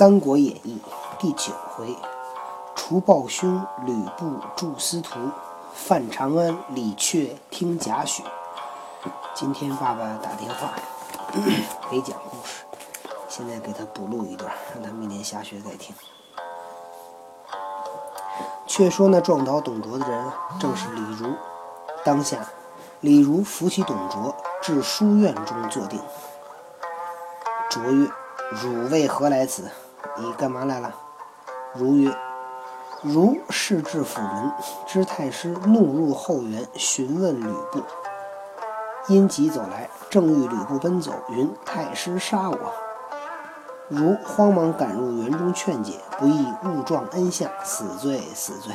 三国演义》第九回，除暴凶，吕布助司徒，范长安，李榷听贾诩。今天爸爸打电话 给讲故事，现在给他补录一段，让他明天下学再听。却说那撞倒董卓的人正是李儒。当下，李儒扶起董卓，至书院中坐定。卓曰：“汝为何来此？你干嘛来了？”如曰：“如是至府门，知太师怒入后园，询问吕布。因急走来，正遇吕布奔走，云太师杀我。”如慌忙赶入园中劝解，不意误撞恩相，死罪死罪。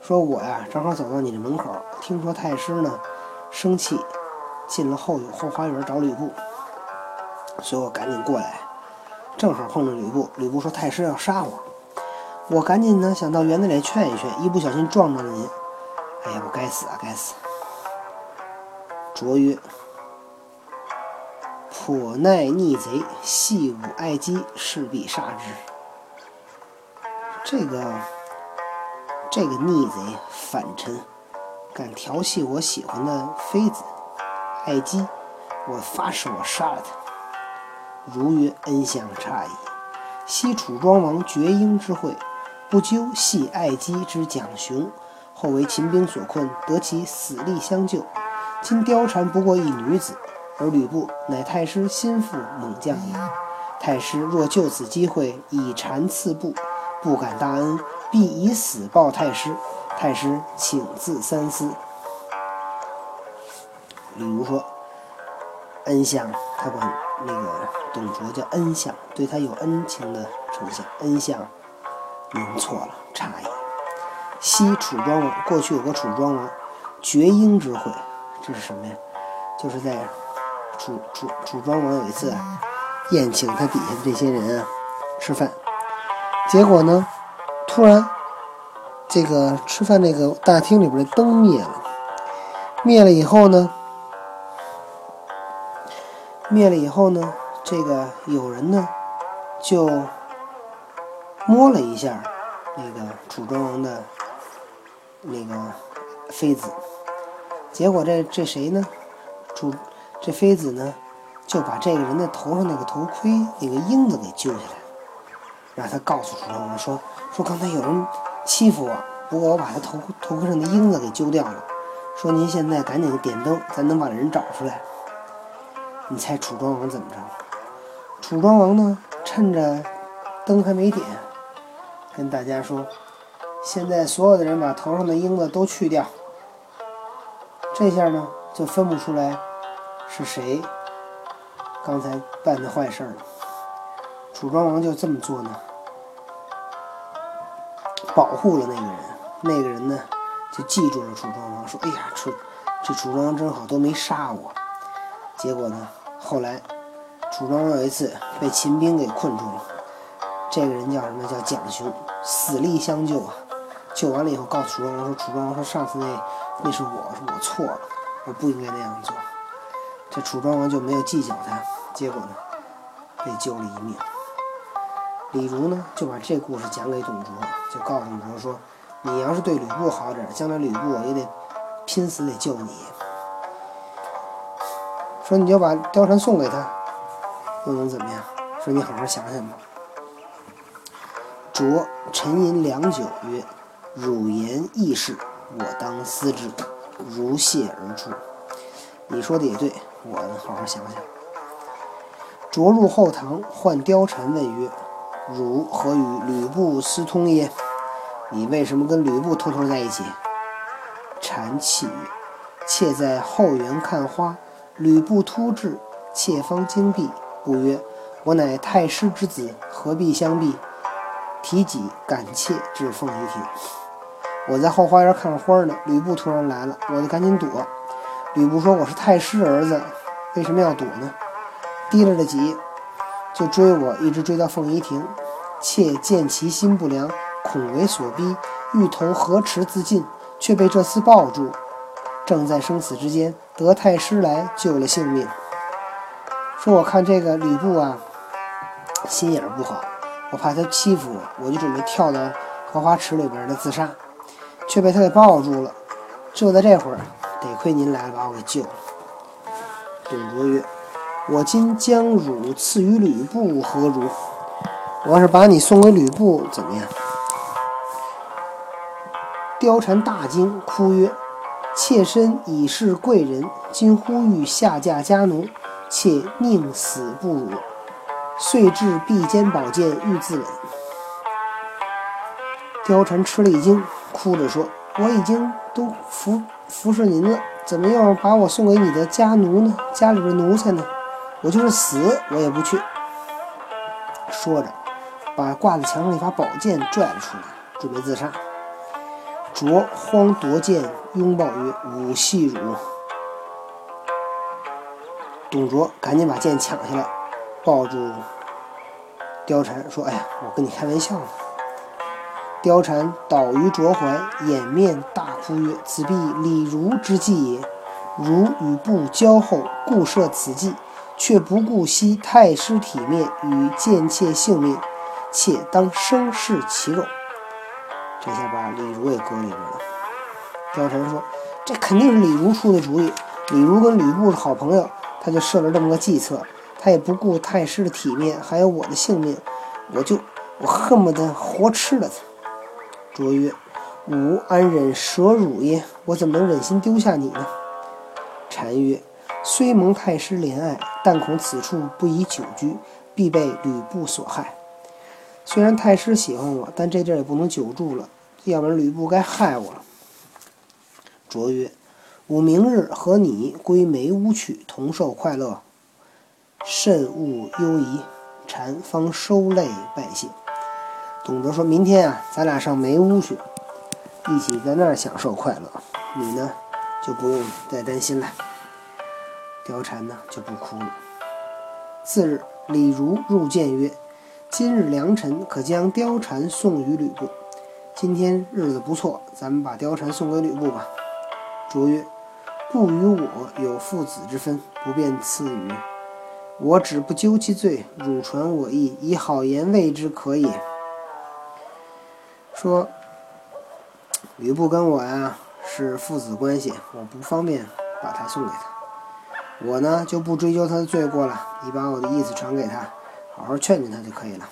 说我呀，正好走到你的门口，听说太师呢生气，进了后后花园找吕布，所以我赶紧过来，正好碰着吕布。吕布说太师要杀我，我赶紧呢想到园子里劝一劝，一不小心撞到了您。哎呀，我该死啊，该死！卓曰。颇耐逆贼，戏舞爱姬，势必杀之。这个这个逆贼反臣，敢调戏我喜欢的妃子爱姬，我发誓我杀了他。如曰：“恩相差矣。昔楚庄王绝缨之会，不究系爱姬之蒋雄，后为秦兵所困，得其死力相救。今貂蝉不过一女子。”而吕布乃太师心腹猛将也。太师若就此机会以禅赐布，不敢大恩，必以死报太师。太师请自三思。吕布说：“恩相，他管那个董卓叫恩相，对他有恩情的丞相。恩相，您错了，差矣。昔楚庄王过去有个楚庄王绝缨之会，这是什么呀？就是在。”楚楚楚庄王有一次宴请他底下的这些人啊吃饭，结果呢，突然这个吃饭那个大厅里边的灯灭了，灭了以后呢，灭了以后呢，这个有人呢就摸了一下那个楚庄王的那个妃子，结果这这谁呢？楚。这妃子呢，就把这个人的头上那个头盔那个缨子给揪下来，让他告诉楚庄王说：“说刚才有人欺负我，不过我把他头头盔上的缨子给揪掉了。说您现在赶紧点灯，咱能把人找出来。”你猜楚庄王怎么着？楚庄王呢，趁着灯还没点，跟大家说：“现在所有的人把头上的缨子都去掉。”这下呢，就分不出来。是谁刚才办的坏事儿了？楚庄王就这么做呢，保护了那个人。那个人呢，就记住了楚庄王，说：“哎呀，楚这楚庄王真好，都没杀我。”结果呢，后来楚庄王有一次被秦兵给困住了，这个人叫什么？叫蒋雄，死力相救啊！救完了以后，告诉楚庄王说：“楚庄王说，上次那那是我，我错了，我不应该那样做。”这楚庄王就没有计较他，结果呢，被救了一命。李儒呢就把这故事讲给董卓，就告诉董卓说：“你要是对吕布好点，将来吕布也得拼死得救你。说你就把貂蝉送给他，又能怎么样？说你好好想想吧。”卓沉吟良久，曰：“汝言义士，我当思之。”如谢而出。你说的也对。我好好想想。卓入后堂，唤貂蝉问曰：“汝何与吕布私通耶？你为什么跟吕布偷偷在一起？”蝉泣曰：“妾在后园看花，吕布突至，妾方惊避，不曰：‘我乃太师之子，何必相避？’提戟赶妾至凤仪亭。我在后花园看花呢，吕布突然来了，我就赶紧躲。”吕布说：“我是太师儿子，为什么要躲呢？”提了着戟，就追我，一直追到凤仪亭。妾见其心不良，恐为所逼，欲投河池自尽，却被这厮抱住。正在生死之间，得太师来救了性命。说：“我看这个吕布啊，心眼不好，我怕他欺负我，我就准备跳到荷花池里边的自杀，却被他给抱住了。就在这会儿，得亏您来了，把我给救了。董卓曰：“我今将汝赐予吕布，何如？我要是把你送给吕布，怎么样？”貂蝉大惊，哭曰：“妾身已是贵人，今呼吁下嫁家奴，妾宁死不辱。”遂至臂间宝剑，欲自刎。貂蝉吃了一惊，哭着说：“我已经都服服侍您了，怎么又把我送给你的家奴呢？家里边奴才呢？我就是死，我也不去。”说着，把挂在墙上一把宝剑拽了出来，准备自杀。卓慌夺剑，拥抱曰：“吾系汝。”董卓赶紧把剑抢下来。抱住貂蝉说：“哎呀，我跟你开玩笑呢。”貂蝉倒于卓怀，掩面大哭曰：“此必李儒之计也。如与布交厚，故设此计，却不顾惜太师体面与贱妾性命，且当生食其肉。”这下把李儒也搁里边了。貂蝉说：“这肯定是李儒出的主意。李儒跟吕布是好朋友，他就设了这么个计策。”他也不顾太师的体面，还有我的性命，我就我恨不得活吃了他。卓曰：“吾安忍舍汝耶？我怎么能忍心丢下你呢？”单曰：“虽蒙太师怜爱，但恐此处不宜久居，必被吕布所害。虽然太师喜欢我，但这地儿也不能久住了，要不然吕布该害我了。”卓曰：“吾明日和你归梅屋去，同受快乐。”慎勿忧疑，禅方收泪拜谢。董卓说：“明天啊，咱俩上梅屋去，一起在那儿享受快乐。你呢，就不用再担心了。”貂蝉呢，就不哭了。次日，李儒入见曰：“今日良辰，可将貂蝉送与吕布。今天日子不错，咱们把貂蝉送给吕布吧。”卓曰：“不与我有父子之分，不便赐予。”我只不究其罪，汝传我意，以好言慰之，可也。说吕布跟我呀是父子关系，我不方便把他送给他。我呢就不追究他的罪过了，你把我的意思传给他，好好劝劝他就可以了。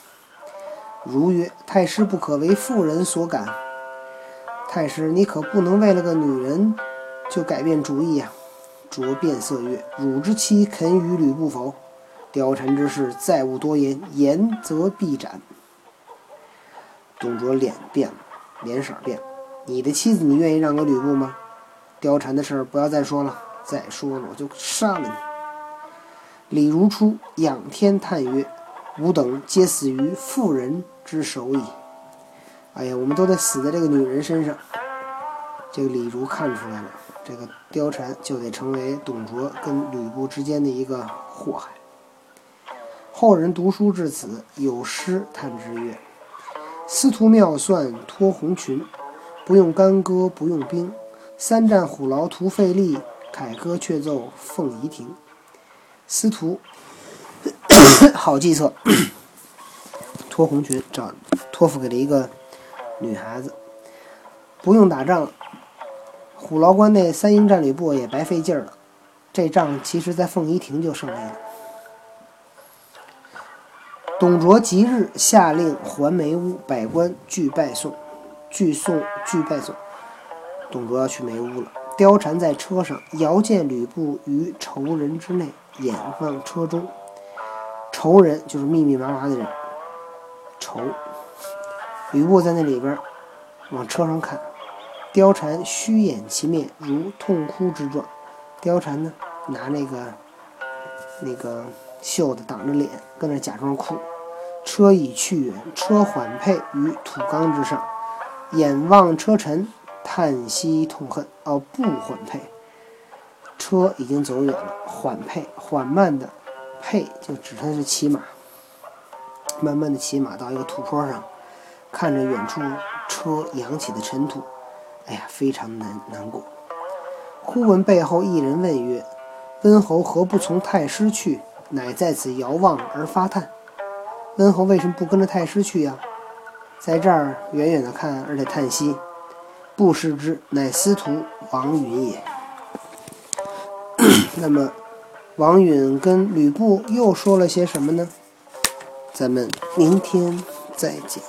如曰：太师不可为妇人所感。太师，你可不能为了个女人就改变主意呀？卓变色曰：汝之妻肯与吕布否？貂蝉之事，再勿多言，言则必斩。董卓脸变了，脸色变了。你的妻子，你愿意让给吕布吗？貂蝉的事不要再说了，再说了我就杀了你。李如初仰天叹曰：“吾等皆死于妇人之手矣。”哎呀，我们都得死在这个女人身上。这个李儒看出来了，这个貂蝉就得成为董卓跟吕布之间的一个祸害。后人读书至此，有诗叹之曰：“司徒妙算脱红裙，不用干戈不用兵。三战虎牢徒费力，凯歌却奏凤仪亭。”司徒 好计策，脱红裙找托付给了一个女孩子，不用打仗了，虎牢关内三英战吕布也白费劲儿了。这仗其实，在凤仪亭就胜利了。董卓即日下令还梅屋，百官俱拜送，俱送俱拜送。董卓要去梅屋了。貂蝉在车上遥见吕布于仇人之内，眼望车中。仇人就是密密麻麻的人。仇。吕布在那里边往车上看，貂蝉虚掩其面，如痛哭之状。貂蝉呢，拿那个那个袖子挡着脸，跟那假装哭。车已去远，车缓配于土冈之上，眼望车尘，叹息痛恨。哦，不缓配，车已经走远了。缓配，缓慢的配，就指他是骑马，慢慢的骑马到一个土坡上，看着远处车扬起的尘土，哎呀，非常难难过。忽闻背后一人问曰：“温侯何不从太师去？”乃在此遥望而发叹。温侯为什么不跟着太师去呀？在这儿远远的看，而且叹息，不识之，乃司徒王允也。那么，王允跟吕布又说了些什么呢？咱们明天再见。